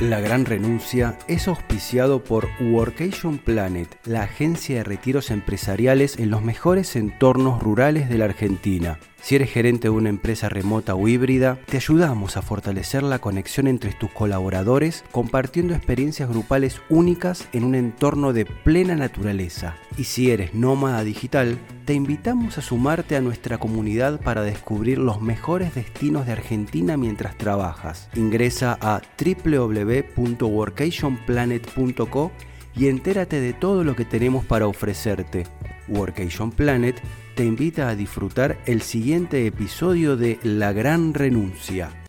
La Gran Renuncia es auspiciado por Workation Planet, la agencia de retiros empresariales en los mejores entornos rurales de la Argentina. Si eres gerente de una empresa remota o híbrida, te ayudamos a fortalecer la conexión entre tus colaboradores compartiendo experiencias grupales únicas en un entorno de plena naturaleza. Y si eres nómada digital, te invitamos a sumarte a nuestra comunidad para descubrir los mejores destinos de Argentina mientras trabajas. Ingresa a www.workationplanet.co y entérate de todo lo que tenemos para ofrecerte. Workation Planet te invita a disfrutar el siguiente episodio de La Gran Renuncia.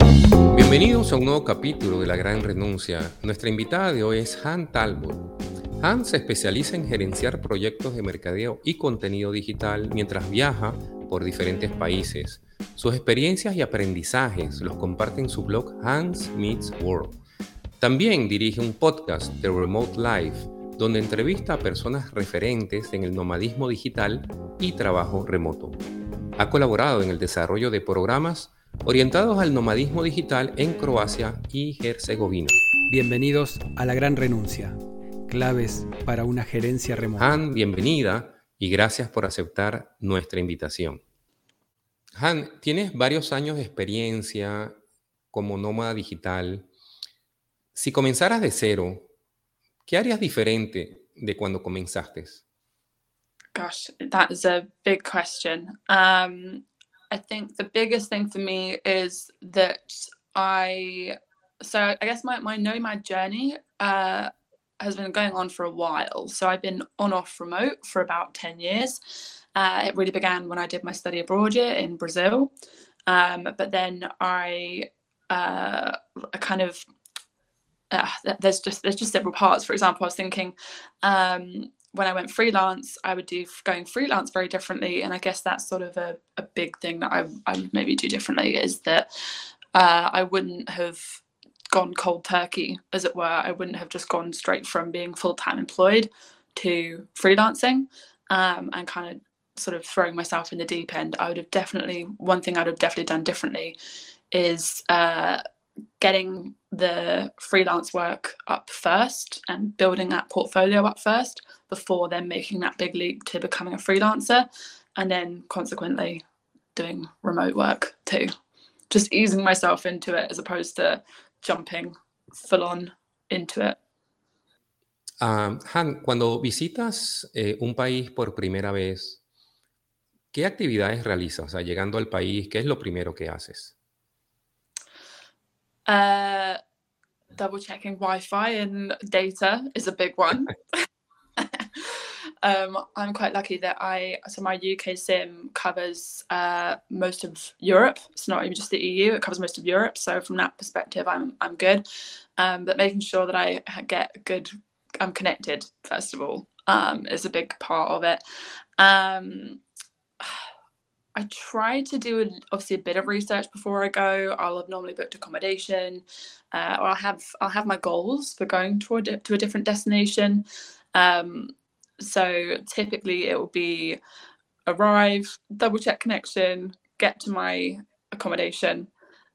Bienvenidos a un nuevo capítulo de La Gran Renuncia. Nuestra invitada de hoy es Han Talbot. Han se especializa en gerenciar proyectos de mercadeo y contenido digital mientras viaja por diferentes países. Sus experiencias y aprendizajes los comparte en su blog Hans Meets World. También dirige un podcast, The Remote Life, donde entrevista a personas referentes en el nomadismo digital y trabajo remoto. Ha colaborado en el desarrollo de programas orientados al nomadismo digital en Croacia y Herzegovina. Bienvenidos a La Gran Renuncia, claves para una gerencia remota. Han, bienvenida y gracias por aceptar nuestra invitación. Han, tienes varios años de experiencia como nómada digital. Si comenzaras de cero, ¿Qué harías diferente de cuando comenzaste? Gosh, that is a big question. Um, I think the biggest thing for me is that I, so I guess my, my nomad journey uh, has been going on for a while. So I've been on off remote for about 10 years. Uh, it really began when I did my study abroad year in Brazil. Um, but then I, uh, I kind of uh, there's just there's just several parts. For example, I was thinking um, when I went freelance, I would do going freelance very differently, and I guess that's sort of a, a big thing that I I would maybe do differently is that uh, I wouldn't have gone cold turkey, as it were. I wouldn't have just gone straight from being full time employed to freelancing um, and kind of sort of throwing myself in the deep end. I would have definitely one thing I'd have definitely done differently is uh, getting the freelance work up first and building that portfolio up first before then making that big leap to becoming a freelancer and then consequently doing remote work too just easing myself into it as opposed to jumping full on into it um, Han, cuando visitas eh, un país por primera vez, ¿qué actividades realizas? O sea, llegando al país, ¿qué es lo primero que haces? Uh, double checking Wi-Fi and data is a big one. um, I'm quite lucky that I so my UK sim covers uh, most of Europe. It's not even just the EU; it covers most of Europe. So from that perspective, I'm I'm good. Um, but making sure that I get good, I'm connected first of all um, is a big part of it. Um, I try to do obviously a bit of research before I go. I'll have normally booked accommodation, uh, or I'll have I'll have my goals for going to a, to a different destination. Um, so typically it will be arrive, double check connection, get to my accommodation,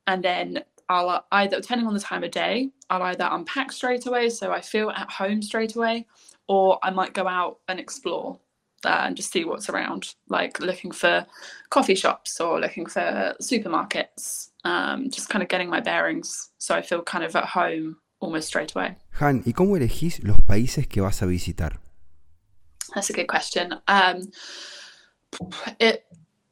and then I'll either depending on the time of day, I'll either unpack straight away so I feel at home straight away, or I might go out and explore uh, and just see what's around, like looking for coffee shops or looking for supermarkets, um, just kind of getting my bearings so I feel kind of at home almost straight away. Han, ¿y cómo elegís los países que vas a visitar? That's a good question. Um, it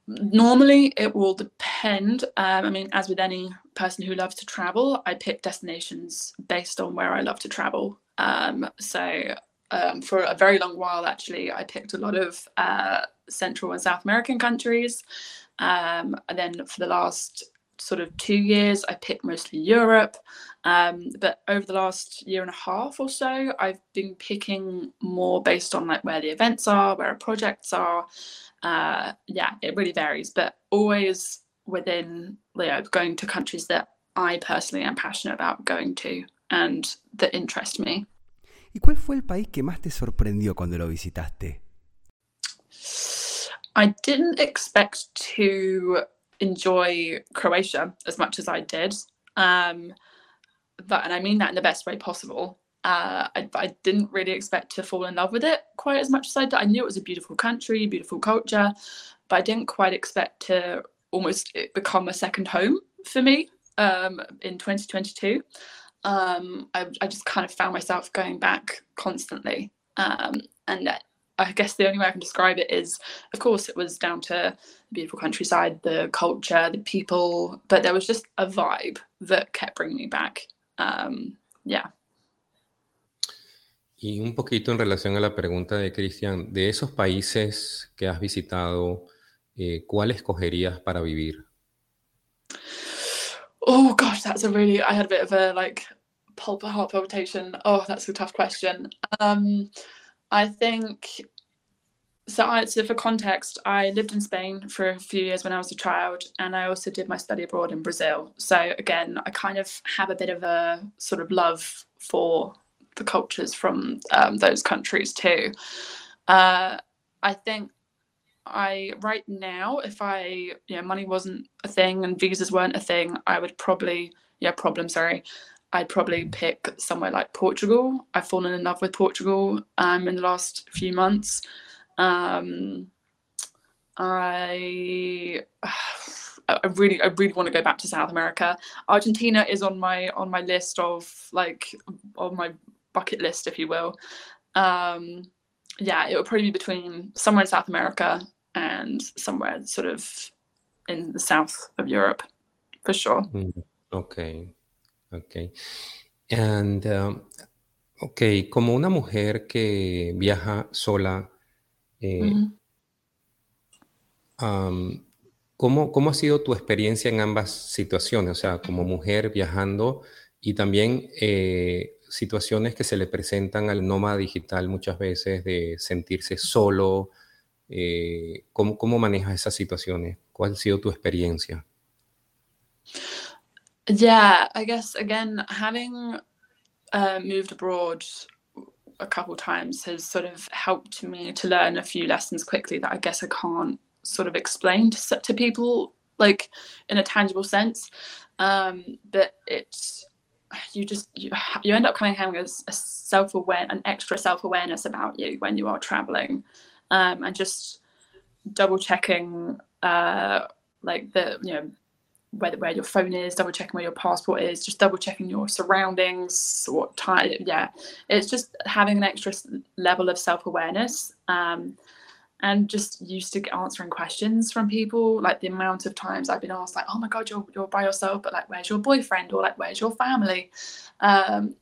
normally it will depend. Um, I mean, as with any person who loves to travel, I pick destinations based on where I love to travel. Um, so um, for a very long while, actually, I picked a lot of uh, Central and South American countries. Um, and then for the last sort of two years, I picked mostly Europe. Um, but over the last year and a half or so, I've been picking more based on like where the events are, where our projects are. Uh, yeah, it really varies, but always within you know, going to countries that I personally am passionate about going to and that interest me. ¿Y cuál fue el país que más te sorprendió cuando lo visitaste? I didn't expect to enjoy Croatia as much as I did. Um, that, and I mean that in the best way possible. Uh, I, I, didn't really expect to fall in love with it quite as much as I did. I knew it was a beautiful country, beautiful culture, but I didn't quite expect to almost become a second home for me um, in 2022. Um, I, I, just kind of found myself going back constantly. Um, and I guess the only way I can describe it is, of course, it was down to the beautiful countryside, the culture, the people, but there was just a vibe that kept bringing me back. Um, yeah. Y un poquito en relación a la pregunta de Cristian, de esos países que has visitado, eh, ¿cuál escogerías para vivir? Oh gosh, that's a really. I had a bit of a like pulp heart palpitation. Oh, that's a tough question. Um, I think so. I, so for context, I lived in Spain for a few years when I was a child, and I also did my study abroad in Brazil. So again, I kind of have a bit of a sort of love for the cultures from um, those countries too. Uh, I think I right now, if I you know money wasn't a thing and visas weren't a thing, I would probably yeah problem sorry, I'd probably pick somewhere like Portugal. I've fallen in love with Portugal um, in the last few months. Um, I I really I really want to go back to South America. Argentina is on my on my list of like on my bucket list, if you will. Um, yeah, it would probably be between somewhere in South America and somewhere sort of in the south of Europe, for sure. Mm, okay, okay. And, um, ok, como una mujer que viaja sola, eh, um, ¿cómo, ¿cómo ha sido tu experiencia en ambas situaciones? O sea, como mujer viajando y también eh, situaciones que se le presentan al nómada digital muchas veces de sentirse solo. Eh, ¿cómo, ¿Cómo manejas esas situaciones? ¿Cuál ha sido tu experiencia? Yeah, I guess again, having uh, moved abroad a couple times has sort of helped me to learn a few lessons quickly that I guess I can't sort of explain to, to people like in a tangible sense. Um, but it's you just you, you end up of having a, a self-aware an extra self-awareness about you when you are traveling um, and just double checking uh, like the you know where, where your phone is double checking where your passport is just double checking your surroundings what time yeah. It's just having an extra level of self-awareness um, and just used to answering questions from people like the amount of times i've been asked like oh my god you're, you're by yourself but like where's your boyfriend or like where's your family? Um,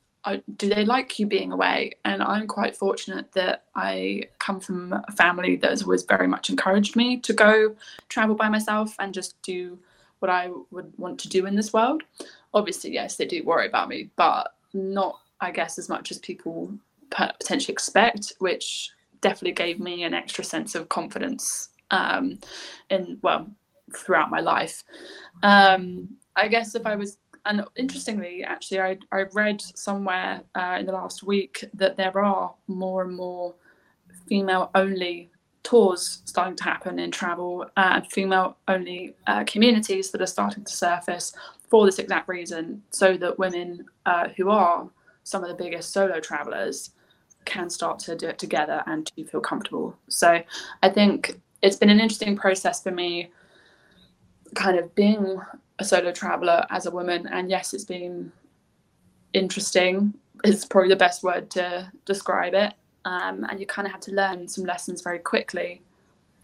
do they like you being away and i'm quite fortunate that i come from a family that has always very much encouraged me to go travel by myself and just do what i would want to do in this world obviously yes they do worry about me but not i guess as much as people potentially expect which definitely gave me an extra sense of confidence um, in well throughout my life. Um, I guess if I was and interestingly, actually, I, I read somewhere uh, in the last week that there are more and more female only tours starting to happen in travel uh, and female only uh, communities that are starting to surface for this exact reason so that women uh, who are some of the biggest solo travelers can start to do it together and to feel comfortable. So I think it's been an interesting process for me, kind of being a solo traveler as a woman. And yes, it's been interesting, is probably the best word to describe it. Um, and you kind of have to learn some lessons very quickly.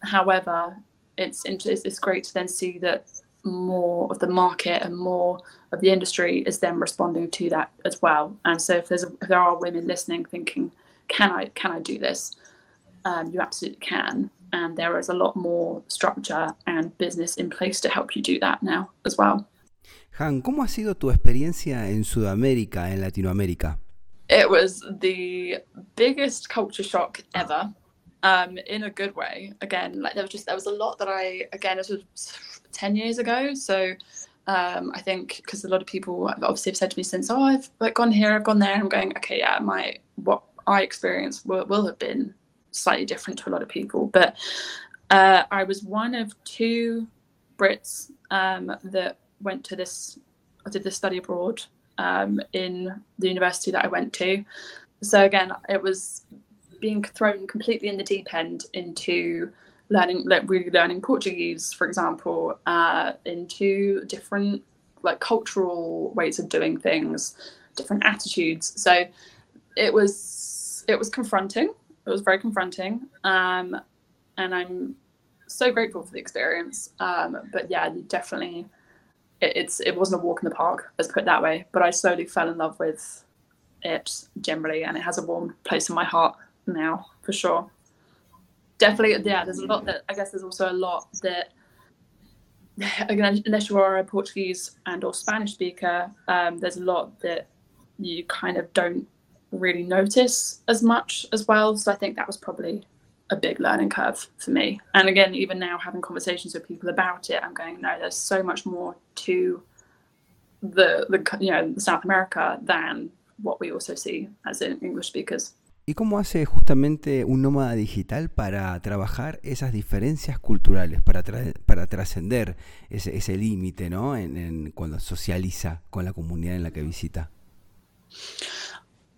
However, it's, it's great to then see that more of the market and more of the industry is then responding to that as well. And so if there's a, if there are women listening thinking, can I can I do this? Um, you absolutely can, and there is a lot more structure and business in place to help you do that now as well. Han, ¿cómo ha sido tu experiencia en Sudamérica, en Latinoamérica? It was the biggest culture shock ever, um, in a good way. Again, like there was just there was a lot that I again it was ten years ago, so um, I think because a lot of people obviously have said to me since, oh, I've like gone here, I've gone there. I'm going, okay, yeah, my what I experience will, will have been slightly different to a lot of people. But uh, I was one of two Brits um, that went to this, I did this study abroad um, in the university that I went to. So again, it was being thrown completely in the deep end into learning, like really learning Portuguese, for example, uh, into different like cultural ways of doing things, different attitudes. So it was it was confronting. It was very confronting, um, and I'm so grateful for the experience. Um, but yeah, definitely, it, it's it wasn't a walk in the park. Let's put it that way. But I slowly fell in love with it generally, and it has a warm place in my heart now for sure. Definitely, yeah. There's a lot that I guess there's also a lot that again, unless you are a Portuguese and or Spanish speaker, um, there's a lot that you kind of don't really notice as much as well. So I think that was probably a big learning curve for me. And again, even now having conversations with people about it, I'm going, no, there's so much more to the the you know South America than what we also see as English speakers. ¿Y cómo hace justamente un nómada digital para trabajar esas diferencias culturales, para, para trascender ese, ese límite ¿no? En, en, cuando socializa con la comunidad en la que visita?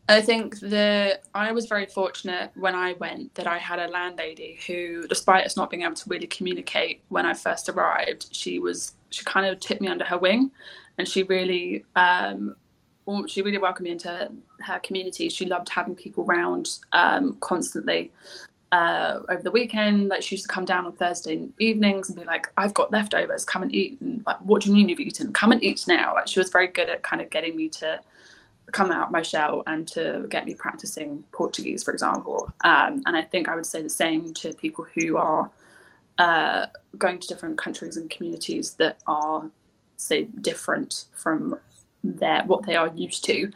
I think that I was very fortunate when I went that I had a landlady who, despite us not being able to really communicate when I first arrived, she was she kind of took me under her wing, and she really um, she really welcomed me into her community. She loved having people around um, constantly. Uh, over the weekend, like she used to come down on Thursday evenings and be like, "I've got leftovers. Come and eat." And like, "What do you mean you've eaten? Come and eat now." Like she was very good at kind of getting me to come out my shell and to get me practicing Portuguese, for example. Um, and I think I would say the same to people who are uh, going to different countries and communities that are, say, different from their what they are used to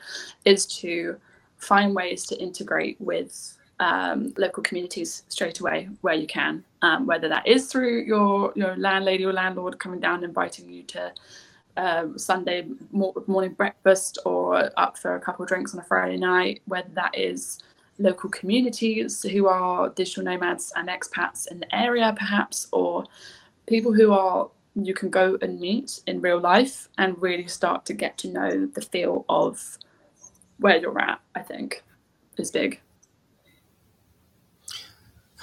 is to find ways to integrate with um, local communities straight away where you can, um, whether that is through your your landlady or landlord coming down inviting you to um, Sunday morning breakfast or up for a couple of drinks on a Friday night, whether that is local communities who are digital nomads and expats in the area, perhaps, or people who are you can go and meet in real life and really start to get to know the feel of where you're at, I think, is big.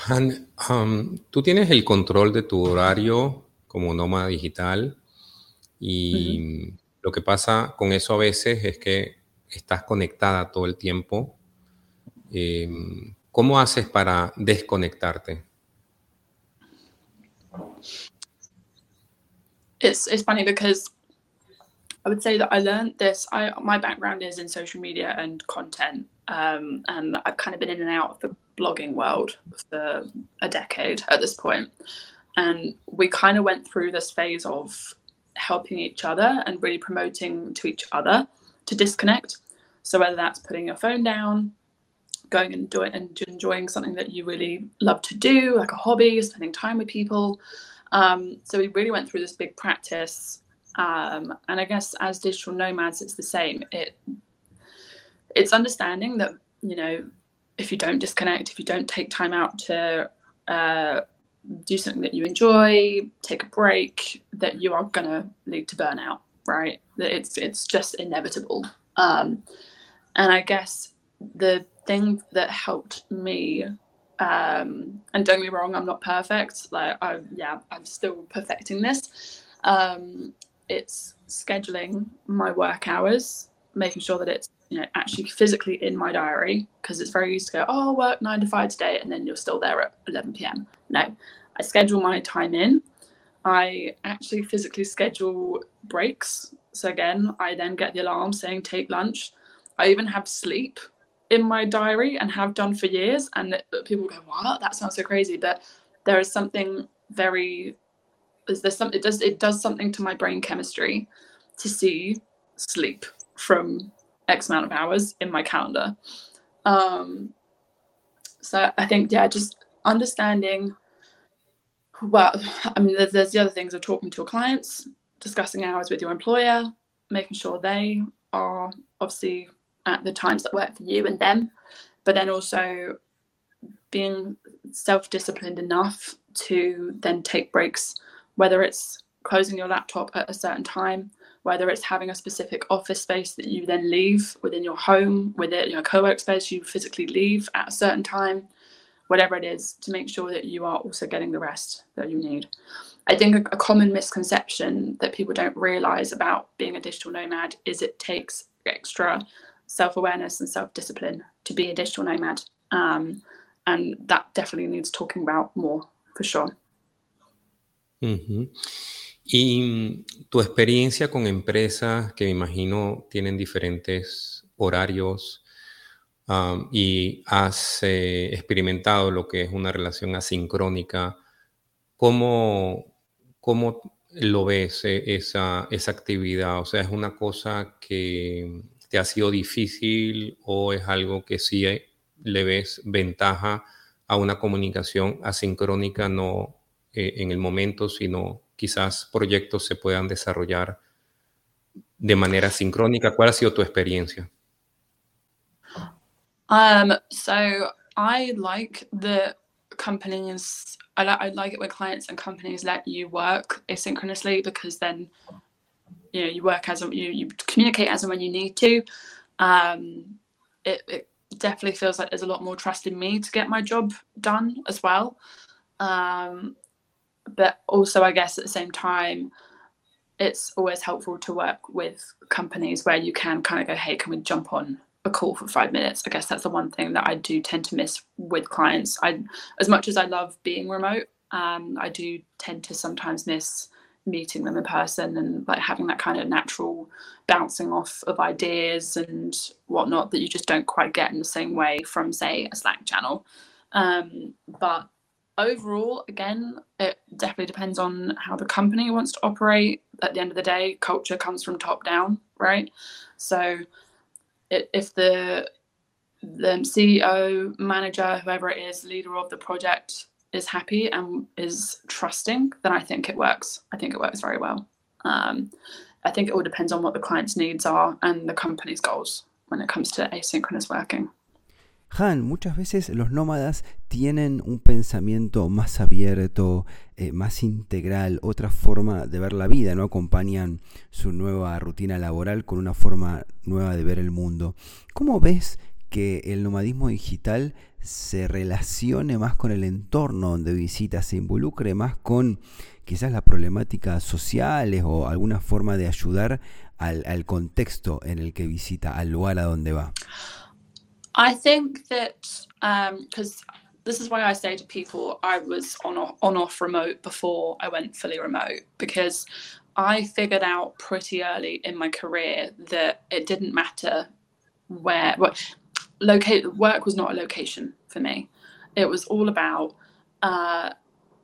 Han, um, tú tienes el control de tu horario como nómada digital y uh -huh. lo que pasa con eso a veces es que estás conectada todo el tiempo. Eh, ¿Cómo haces para desconectarte? it's it's funny because I would say that I learned this. I my background is in social media and content, um, and I've kind of been in and out of the blogging world for a decade at this point. And we kind of went through this phase of helping each other and really promoting to each other to disconnect. So whether that's putting your phone down, going and doing and enjoying something that you really love to do, like a hobby, spending time with people, um, so we really went through this big practice. Um, and I guess as digital nomads, it's the same. It it's understanding that you know if you don't disconnect, if you don't take time out to uh, do something that you enjoy, take a break, that you are gonna lead to burnout. Right? That it's it's just inevitable. Um, and I guess the thing that helped me um, and don't get me wrong, I'm not perfect. Like, I yeah, I'm still perfecting this. Um, it's scheduling my work hours, making sure that it's you know actually physically in my diary because it's very easy to go, oh, I'll work nine to five today, and then you're still there at 11 p.m. No, I schedule my time in. I actually physically schedule breaks. So again, I then get the alarm saying take lunch. I even have sleep in my diary and have done for years. And people go, "What? That sounds so crazy." But there is something very is there some it does it does something to my brain chemistry to see sleep from X amount of hours in my calendar. Um, so I think yeah, just understanding. Well, I mean, there's, there's the other things of talking to your clients, discussing hours with your employer, making sure they are obviously at the times that work for you and them, but then also being self disciplined enough to then take breaks, whether it's closing your laptop at a certain time, whether it's having a specific office space that you then leave within your home, within your co-work space you physically leave at a certain time, whatever it is, to make sure that you are also getting the rest that you need. I think a, a common misconception that people don't realize about being a digital nomad is it takes extra self-awareness and self-discipline to be a digital nomad. Um, and that definitely needs talking about more, for sure. Uh-huh. Y tu experiencia con empresas que me imagino tienen diferentes horarios y has eh, experimentado lo que es una relación asincrónica, ¿cómo, cómo lo ves eh, esa, esa actividad? O sea, ¿es una cosa que te ha sido difícil o es algo que sí le ves ventaja a una comunicación asincrónica, no eh, en el momento, sino quizás proyectos se puedan desarrollar de manera sincrónica. ¿Cuál ha sido tu experiencia? Um, so I like the companies. I, like I like it when clients and companies let you work asynchronously because then you know you work as you you communicate as and when you need to. Um, it, it definitely feels like there's a lot more trust in me to get my job done as well. Um, but also I guess at the same time, it's always helpful to work with companies where you can kind of go, hey, can we jump on a call for five minutes? I guess that's the one thing that I do tend to miss with clients. I, as much as I love being remote, um, I do tend to sometimes miss meeting them in person and like having that kind of natural bouncing off of ideas and whatnot that you just don't quite get in the same way from say a Slack channel. Um, but overall, again, it definitely depends on how the company wants to operate. At the end of the day, culture comes from top down, right? So, it, if the the CEO, manager, whoever it is, leader of the project is happy and is trusting, then I think it works. I think it works very well. Um, I think it all depends on what the client's needs are and the company's goals when it comes to asynchronous working. Han, muchas veces los nómadas tienen un pensamiento más abierto, eh, más integral, otra forma de ver la vida, no acompañan su nueva rutina laboral con una forma nueva de ver el mundo. ¿Cómo ves que el nomadismo digital se relacione más con el entorno donde visita, se involucre más con quizás las problemáticas sociales o alguna forma de ayudar al, al contexto en el que visita, al lugar a donde va? I think that because um, this is why I say to people I was on on off remote before I went fully remote because I figured out pretty early in my career that it didn't matter where what locate work was not a location for me. It was all about uh,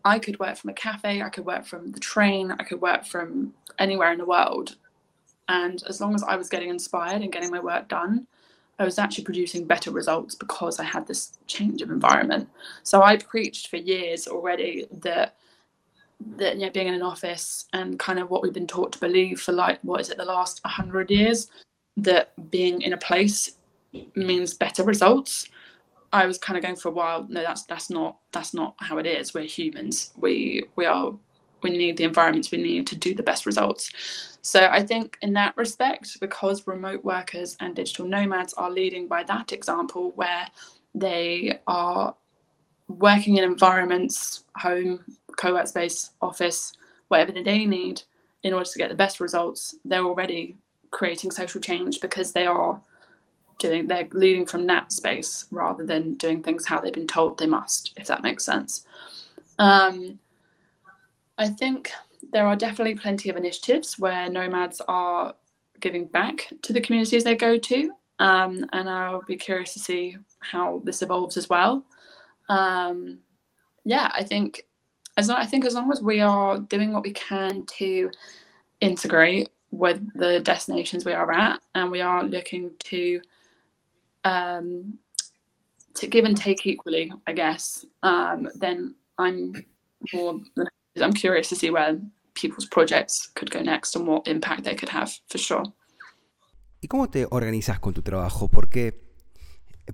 I could work from a cafe, I could work from the train, I could work from anywhere in the world, and as long as I was getting inspired and getting my work done, I was actually producing better results because I had this change of environment. So I preached for years already that that you know, being in an office and kind of what we've been taught to believe for like what is it the last 100 years that being in a place means better results. I was kind of going for a while no that's that's not that's not how it is. We're humans. We we are we need the environments we need to do the best results so I think in that respect, because remote workers and digital nomads are leading by that example where they are working in environments, home, co-work space, office, whatever they need in order to get the best results, they're already creating social change because they are doing they're leading from that space rather than doing things how they've been told they must, if that makes sense. Um, I think there are definitely plenty of initiatives where nomads are giving back to the communities they go to. Um, and I'll be curious to see how this evolves as well. Um, yeah, I think as long, I think as long as we are doing what we can to integrate with the destinations we are at, and we are looking to um, to give and take equally, I guess, um, then I'm more I'm curious to see where people's projects could go next and what impact they could have, for sure. ¿Y cómo te organizas con tu trabajo? Porque,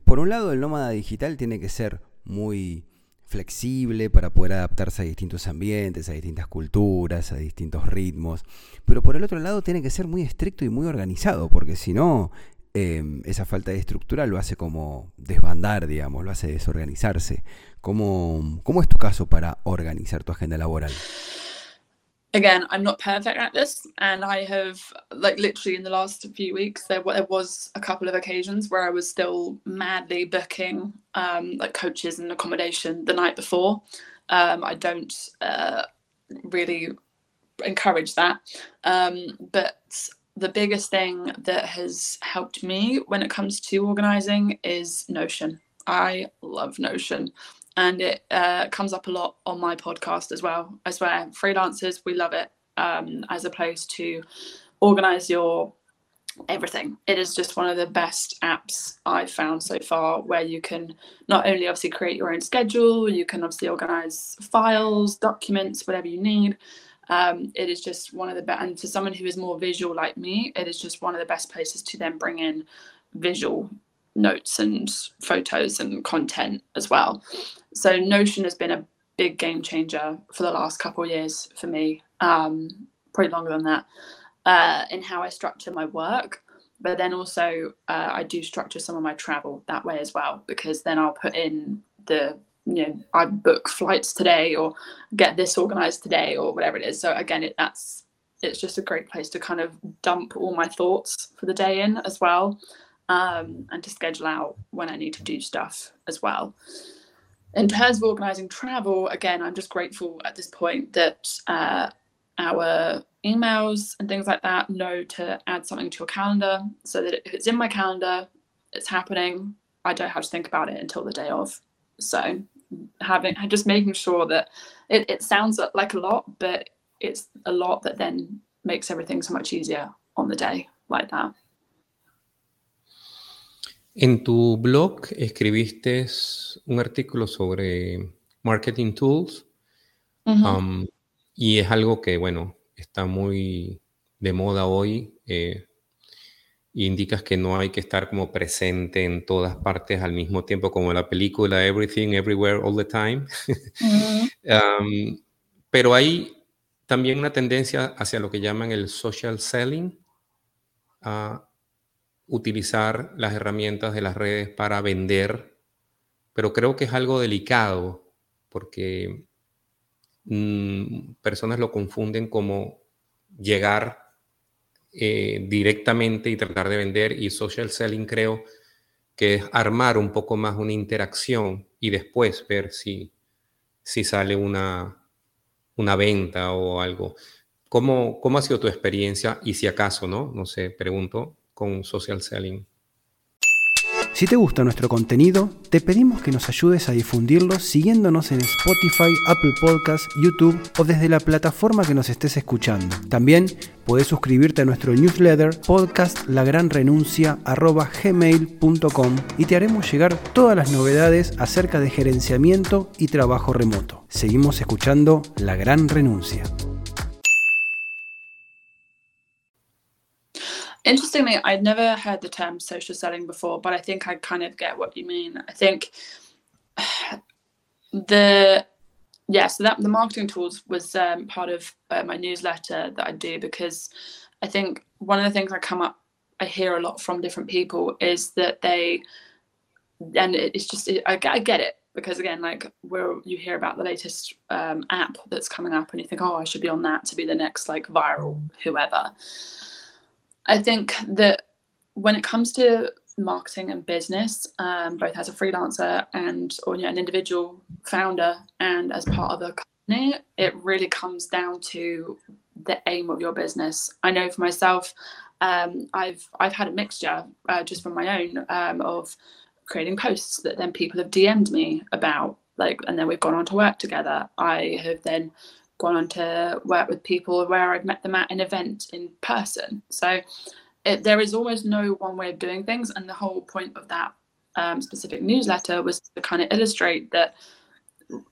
por un lado, el nómada digital tiene que ser muy flexible para poder adaptarse a distintos ambientes, a distintas culturas, a distintos ritmos. Pero por el otro lado tiene que ser muy estricto y muy organizado, porque si no, em, esa falta de estructura lo hace como desbandar, digamos, lo hace desorganizarse. ¿Cómo, cómo es tu caso para organizar tu agenda laboral? again i'm not perfect at this and i have like literally in the last few weeks there, there was a couple of occasions where i was still madly booking um, like coaches and accommodation the night before. Um, i don't uh, really encourage that. Um, but the biggest thing that has helped me when it comes to organizing is Notion. I love Notion and it uh, comes up a lot on my podcast as well. I swear, freelancers, we love it um, as opposed to organize your everything. It is just one of the best apps I've found so far where you can not only obviously create your own schedule, you can obviously organize files, documents, whatever you need. Um, it is just one of the best, and for someone who is more visual like me, it is just one of the best places to then bring in visual notes and photos and content as well. So Notion has been a big game changer for the last couple of years for me, um, probably longer than that, uh, in how I structure my work. But then also, uh, I do structure some of my travel that way as well, because then I'll put in the, you know, I book flights today or get this organized today or whatever it is. So again, it, that's it's just a great place to kind of dump all my thoughts for the day in as well, um, and to schedule out when I need to do stuff as well in terms of organising travel, again, I'm just grateful at this point that uh, our emails and things like that know to add something to your calendar so that if it's in my calendar, it's happening. I don't have to think about it until the day of. So having just making sure that it, it sounds like a lot, but it's a lot that then makes everything so much easier on the day like that. En tu blog escribiste un artículo sobre marketing tools um, y es algo que, bueno, está muy de moda hoy. Eh, indicas que no hay que estar como presente en todas partes al mismo tiempo, como la película Everything, Everywhere, All the Time. Um, pero hay también una tendencia hacia lo que llaman el social selling. Uh, utilizar las herramientas de las redes para vender, pero creo que es algo delicado porque mm, personas lo confunden como llegar eh, directamente y tratar de vender y social selling creo que es armar un poco más una interacción y después ver si, si sale una, una venta o algo. ¿Cómo, ¿Cómo ha sido tu experiencia? Y si acaso, ¿no? No sé, pregunto, con social selling. Si te gusta nuestro contenido, te pedimos que nos ayudes a difundirlo siguiéndonos en Spotify, Apple Podcasts, YouTube o desde la plataforma que nos estés escuchando. También puedes suscribirte a nuestro newsletter podcastlagranrenuncia.gmail.com y te haremos llegar todas las novedades acerca de gerenciamiento y trabajo remoto. Seguimos escuchando La Gran Renuncia. Interestingly, I'd never heard the term social selling before, but I think I kind of get what you mean. I think the yeah, so that the marketing tools was um, part of uh, my newsletter that I do because I think one of the things I come up, I hear a lot from different people is that they, and it's just it, I, I, get it because again, like where you hear about the latest um, app that's coming up and you think, oh, I should be on that to be the next like viral whoever I think that when it comes to marketing and business, um, both as a freelancer and or you know, an individual founder and as part of a company, it really comes down to the aim of your business. I know for myself, um, I've I've had a mixture uh, just from my own um, of creating posts that then people have DM'd me about, like, and then we've gone on to work together. I have then gone on to work with people where I've met them at an event in person. So it, there is almost no one way of doing things. And the whole point of that um, specific newsletter was to kind of illustrate that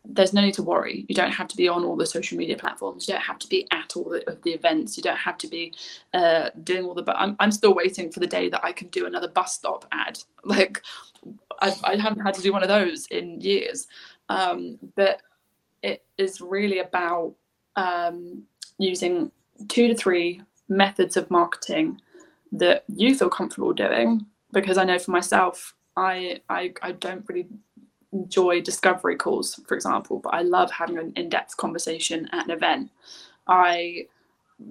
there's no need to worry. You don't have to be on all the social media platforms. You don't have to be at all the, of the events. You don't have to be uh, doing all the. But I'm, I'm still waiting for the day that I can do another bus stop ad. Like I, I haven't had to do one of those in years. Um, but it is really about um, using two to three methods of marketing that you feel comfortable doing. Because I know for myself, I I, I don't really enjoy discovery calls, for example, but I love having an in-depth conversation at an event. I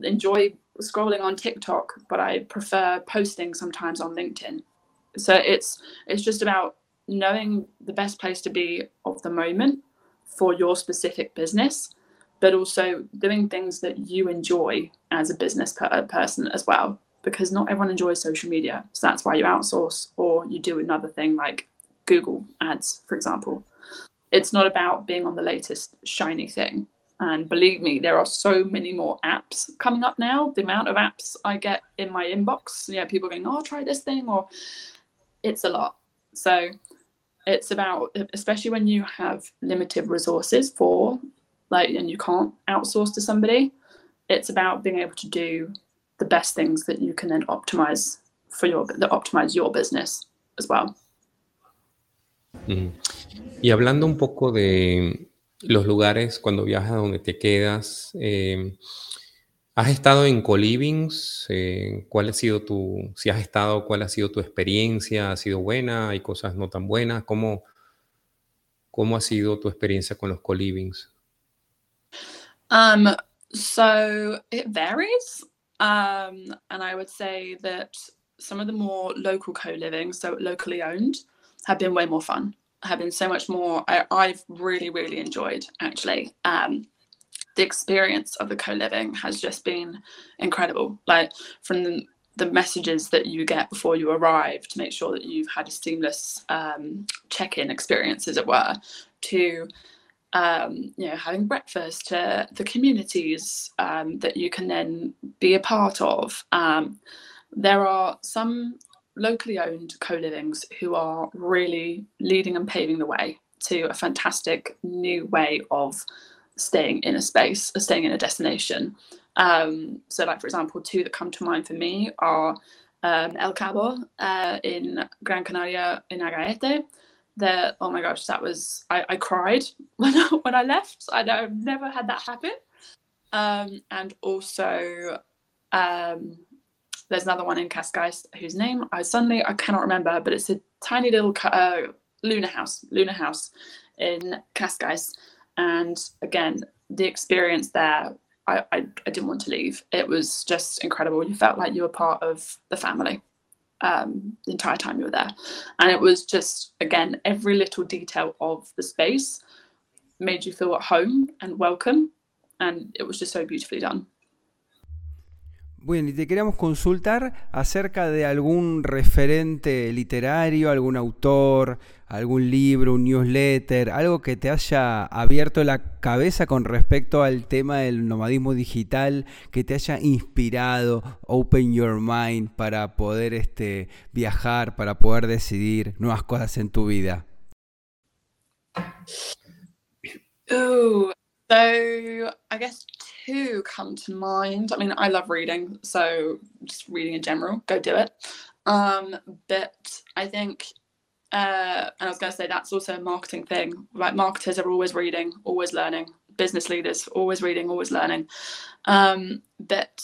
enjoy scrolling on TikTok, but I prefer posting sometimes on LinkedIn. So it's it's just about knowing the best place to be of the moment for your specific business, but also doing things that you enjoy as a business per- person as well. Because not everyone enjoys social media, so that's why you outsource or you do another thing like Google Ads, for example. It's not about being on the latest shiny thing. And believe me, there are so many more apps coming up now. The amount of apps I get in my inbox, yeah, people going, "Oh, try this thing," or it's a lot. So it's about, especially when you have limited resources for, like, and you can't outsource to somebody. It's about being able to do the best things that you can then optimize for your that optimize your business as well. Y hablando un poco de los lugares cuando viajas donde te quedas, eh, ¿has estado en colivings? Eh, ¿Cuál ha sido tu, si has estado, cuál ha sido tu experiencia? ¿Ha sido buena? ¿Hay cosas no tan buenas? ¿Cómo, cómo ha sido tu experiencia con los colivings? Um, so it varies. Um, and I would say that some of the more local co-living, so locally owned, have been way more fun. Have been so much more. I, I've really, really enjoyed actually. Um, the experience of the co-living has just been incredible. Like from the, messages that you get before you arrive to make sure that you've had a seamless um, check-in experience, as it were, to um, you know having breakfast, to the communities um, that you can then be a part of. Um, there are some locally owned co-livings who are really leading and paving the way to a fantastic new way of staying in a space, or staying in a destination. Um, so, like for example, two that come to mind for me are um, El Cabo uh, in Gran Canaria in Agaete. That oh my gosh, that was I, I cried when I, when I left. I, I've never had that happen. Um, and also um, there's another one in Cascais whose name I suddenly I cannot remember, but it's a tiny little uh, Luna house, Luna house in Cascais, and again the experience there. I, I, I didn't want to leave. It was just incredible. You felt like you were part of the family um, the entire time you were there. And it was just, again, every little detail of the space made you feel at home and welcome. And it was just so beautifully done. Bueno, y te queríamos consultar acerca de algún referente literario, algún autor, algún libro, un newsletter, algo que te haya abierto la cabeza con respecto al tema del nomadismo digital, que te haya inspirado, open your mind para poder este, viajar, para poder decidir nuevas cosas en tu vida. So I guess two come to mind. I mean, I love reading, so just reading in general, go do it. Um, but I think, uh, and I was going to say that's also a marketing thing. Right, marketers are always reading, always learning. Business leaders always reading, always learning. Um, but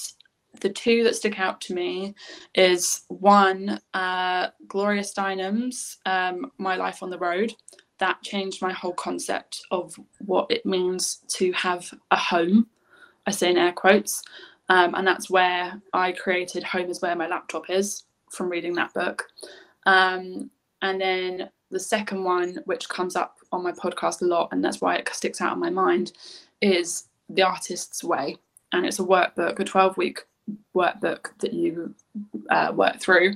the two that stick out to me is one, uh, Gloria Steinem's um, "My Life on the Road." That changed my whole concept of what it means to have a home I say in air quotes. Um, and that's where I created Home is Where My Laptop Is from reading that book. Um, and then the second one, which comes up on my podcast a lot, and that's why it sticks out in my mind, is The Artist's Way. And it's a workbook, a 12 week workbook that you uh, work through.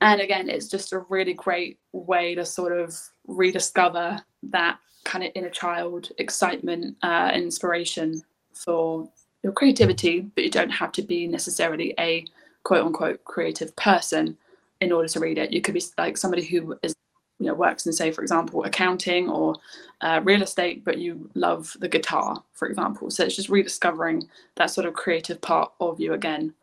And again, it's just a really great way to sort of rediscover that kind of inner child excitement, uh, inspiration for your creativity, but you don't have to be necessarily a quote unquote creative person in order to read it. You could be like somebody who is you know works in say for example accounting or uh, real estate but you love the guitar for example. So it's just rediscovering that sort of creative part of you again.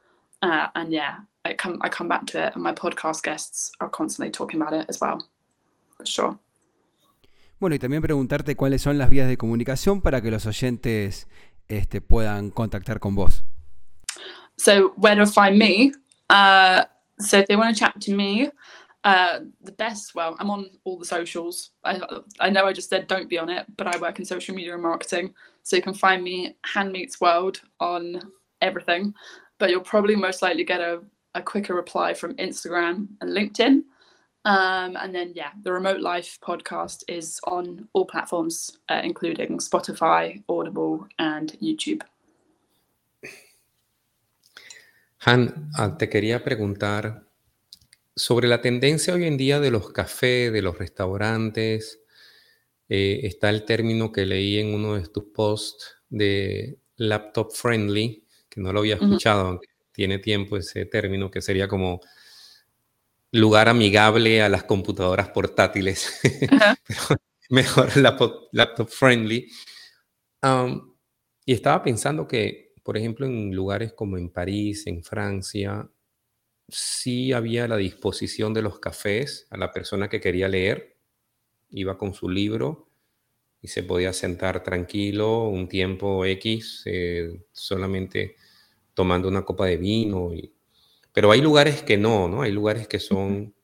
Uh, and yeah i come i come back to it and my podcast guests are constantly talking about it as well for sure. Bueno, y también preguntarte cuáles son las vías de comunicación para que los oyentes este, puedan contactar con vos. So, where to find me? Uh, so, if they want to chat to me, uh, the best, well, I'm on all the socials. I, I know I just said don't be on it, but I work in social media and marketing. So, you can find me, Han Meets World, on everything. But you'll probably most likely get a, a quicker reply from Instagram and LinkedIn. Um, and then, yeah, the Remote Life podcast is on all platforms, uh, including Spotify, Audible, and YouTube. Han, ah, te quería preguntar sobre la tendencia hoy en día de los cafés, de los restaurantes. Eh, está el término que leí en uno de tus posts de laptop friendly, que no lo había escuchado, aunque tiene tiempo ese término, que sería como lugar amigable a las computadoras portátiles, mejor laptop, friendly. y estaba pensando que, por ejemplo, en lugares como en París, en Francia, sí había la disposición de los cafés a la persona que quería leer, iba con su libro y se podía sentar tranquilo un tiempo X, eh, solamente tomando una copa de vino y pero hay lugares que no, ¿no? Hay lugares que son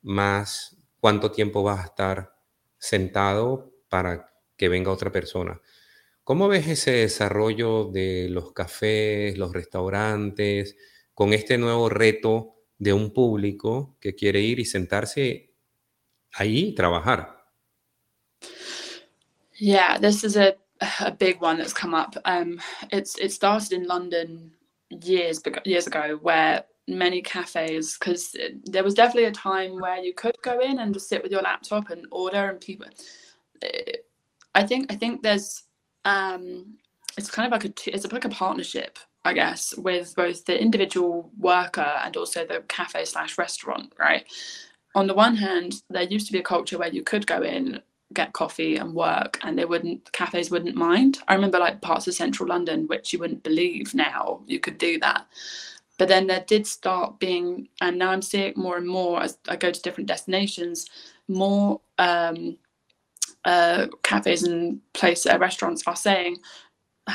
más cuánto tiempo vas a estar sentado para que venga otra persona. ¿Cómo ves ese desarrollo de los cafés, los restaurantes, con este nuevo reto de un público que quiere ir y sentarse ahí y trabajar? Yeah, this is a, a big one that's come up. Um, it's it started in London years years ago, where many cafes because there was definitely a time where you could go in and just sit with your laptop and order and people i think i think there's um it's kind of like a it's like a partnership i guess with both the individual worker and also the cafe slash restaurant right? On the one hand there used to be a culture where you could go in get coffee and work and they wouldn't cafes wouldn't mind. I remember like parts of central london which you wouldn't believe now you could do that but then there did start being, and now I'm seeing more and more as I go to different destinations, more um, uh, cafes and place uh, restaurants are saying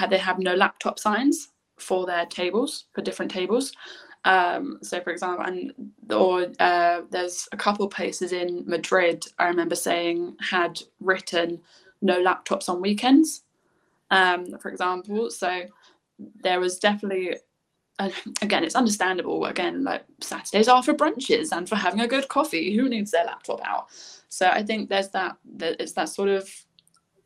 they have no laptop signs for their tables for different tables. Um, so, for example, and or uh, there's a couple places in Madrid I remember saying had written no laptops on weekends, um, for example. So there was definitely again, it's understandable. Again, like Saturdays are for brunches and for having a good coffee. Who needs their laptop out? So I think there's that. It's that sort of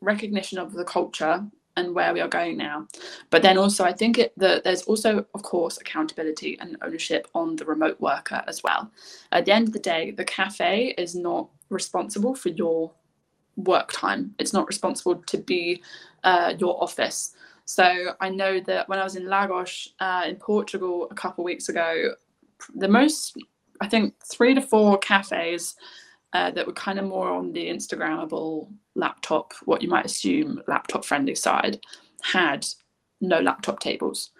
recognition of the culture and where we are going now. But then also, I think it, there's also, of course, accountability and ownership on the remote worker as well. At the end of the day, the cafe is not responsible for your work time. It's not responsible to be uh, your office. So I know that when I was in Lagos uh, in Portugal a couple of weeks ago, the most, I think, three to four cafes uh, that were kind of more on the Instagrammable laptop, what you might assume laptop friendly side, had no laptop tables.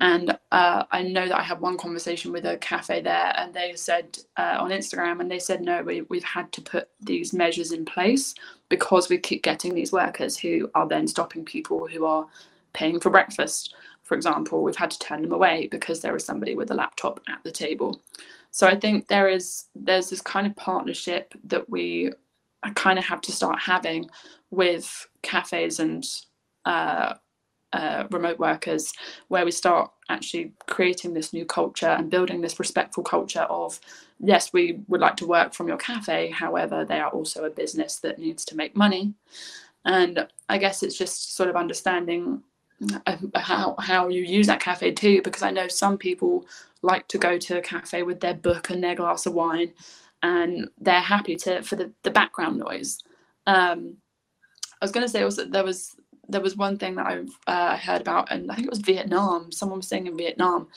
And uh, I know that I had one conversation with a cafe there, and they said uh, on Instagram, and they said, no, we, we've had to put these measures in place because we keep getting these workers who are then stopping people who are paying for breakfast, for example, we've had to turn them away because there was somebody with a laptop at the table. So I think there is there's this kind of partnership that we kind of have to start having with cafes and uh, uh, remote workers, where we start actually creating this new culture and building this respectful culture of yes, we would like to work from your cafe, however, they are also a business that needs to make money. And I guess it's just sort of understanding how how you use that cafe too because i know some people like to go to a cafe with their book and their glass of wine and they're happy to for the, the background noise. Um, i was going to say also there was there was one thing that i've uh, heard about and i think it was vietnam someone was saying in vietnam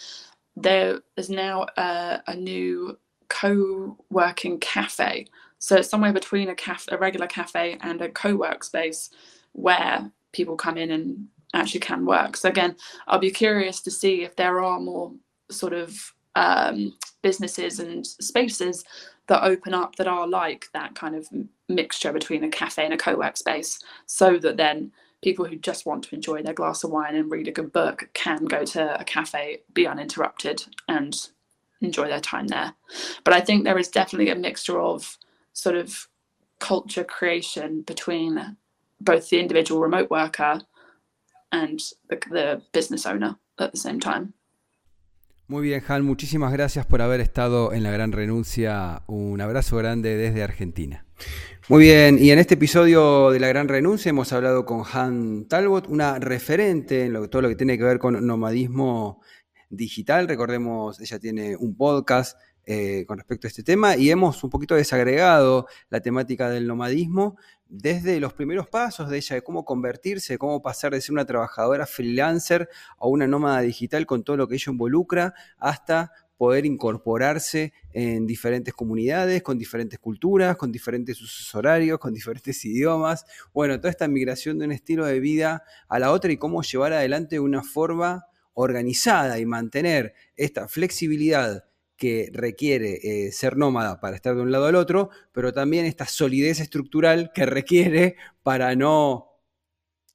there is now a, a new co-working cafe. So it's somewhere between a cafe a regular cafe and a co-work space where people come in and actually can work. So again, I'll be curious to see if there are more sort of um, businesses and spaces that open up that are like that kind of mixture between a cafe and a co-work space so that then people who just want to enjoy their glass of wine and read a good book can go to a cafe be uninterrupted and enjoy their time there but i think there is definitely a mixture of sort of culture creation between both the individual remote worker and the, the business owner at the same time Muy bien, Han, muchísimas gracias por haber estado en la gran renuncia. Un abrazo grande desde Argentina. Muy bien, y en este episodio de la gran renuncia hemos hablado con Han Talbot, una referente en todo lo que tiene que ver con nomadismo digital. Recordemos, ella tiene un podcast eh, con respecto a este tema y hemos un poquito desagregado la temática del nomadismo desde los primeros pasos de ella, de cómo convertirse, cómo pasar de ser una trabajadora freelancer a una nómada digital con todo lo que ello involucra, hasta poder incorporarse en diferentes comunidades, con diferentes culturas, con diferentes usos horarios, con diferentes idiomas. Bueno, toda esta migración de un estilo de vida a la otra y cómo llevar adelante una forma organizada y mantener esta flexibilidad que requiere eh, ser nómada para estar de un lado al otro, pero también esta solidez estructural que requiere para no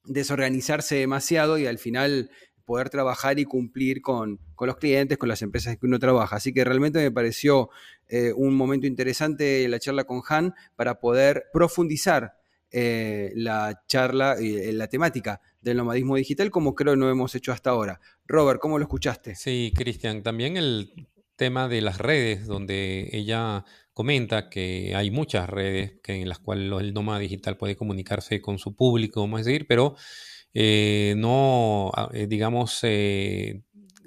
desorganizarse demasiado y al final poder trabajar y cumplir con, los clientes, con las empresas que uno trabaja. Así que realmente me pareció eh, un momento interesante la charla con Han para poder profundizar eh, la charla, y la temática del nomadismo digital, como creo no hemos hecho hasta ahora. Robert, ¿cómo lo escuchaste? Sí, Cristian, también el tema de las redes, donde ella comenta que hay muchas redes que, en las cuales el nómada digital puede comunicarse con su público, vamos a decir, pero eh, no, ah, eh, digamos, eh,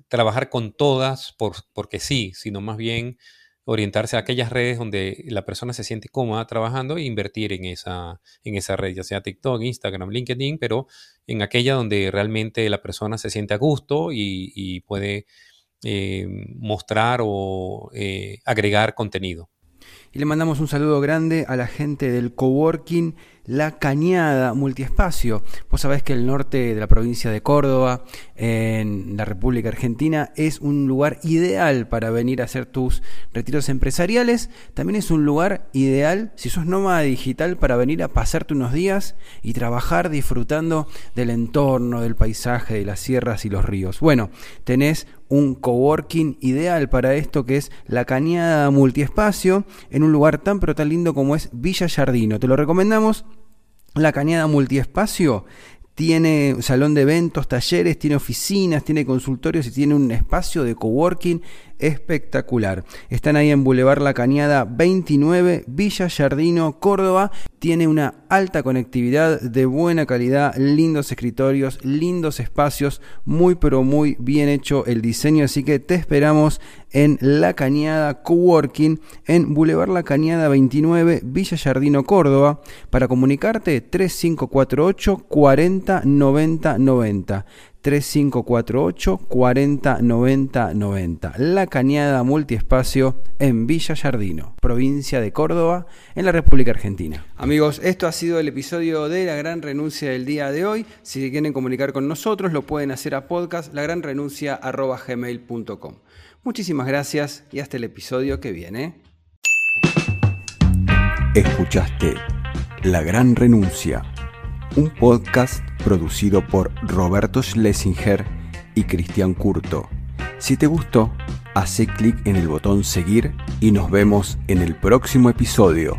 trabajar con todas por, porque sí, sino más bien orientarse a aquellas redes donde la persona se siente cómoda trabajando e invertir en esa, en esa red, ya sea TikTok, Instagram, LinkedIn, pero en aquella donde realmente la persona se siente a gusto y puede mostrar o eh, agregar contenido. Y le mandamos un saludo grande a la gente del coworking La Cañada Multiespacio. Vos sabés que el norte de la provincia de Córdoba, en la República Argentina, es un lugar ideal para venir a hacer tus retiros empresariales. También es un lugar ideal, si sos nómada digital, para venir a pasarte unos días y trabajar disfrutando del entorno, del paisaje, de las sierras y los ríos. Bueno, tenés un coworking ideal para esto que es la Cañada Multiespacio en un lugar tan pero tan lindo como es Villa Jardino. Te lo recomendamos. La Cañada Multiespacio tiene salón de eventos, talleres, tiene oficinas, tiene consultorios y tiene un espacio de coworking espectacular. Están ahí en Boulevard La Cañada 29, Villa Jardino, Córdoba. Tiene una alta conectividad de buena calidad, lindos escritorios, lindos espacios, muy pero muy bien hecho el diseño, así que te esperamos en La Cañada Coworking en Boulevard La Cañada 29, Villa Jardino, Córdoba. Para comunicarte 3548 40 90 90. 3548 40 90 90. La Cañada Multiespacio en Villa Jardino, provincia de Córdoba, en la República Argentina. Amigos, esto ha sido el episodio de La Gran Renuncia del día de hoy. Si quieren comunicar con nosotros, lo pueden hacer a podcast lagranrenuncia.gmail.com. Muchísimas gracias y hasta el episodio que viene. Escuchaste La Gran Renuncia un podcast producido por Roberto Schlesinger y Cristian Curto. Si te gustó, hace clic en el botón seguir y nos vemos en el próximo episodio.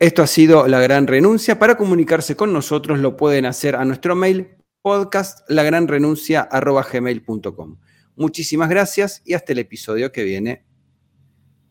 Esto ha sido La Gran Renuncia. Para comunicarse con nosotros lo pueden hacer a nuestro mail podcastlagranrenuncia.gmail.com. Muchísimas gracias y hasta el episodio que viene.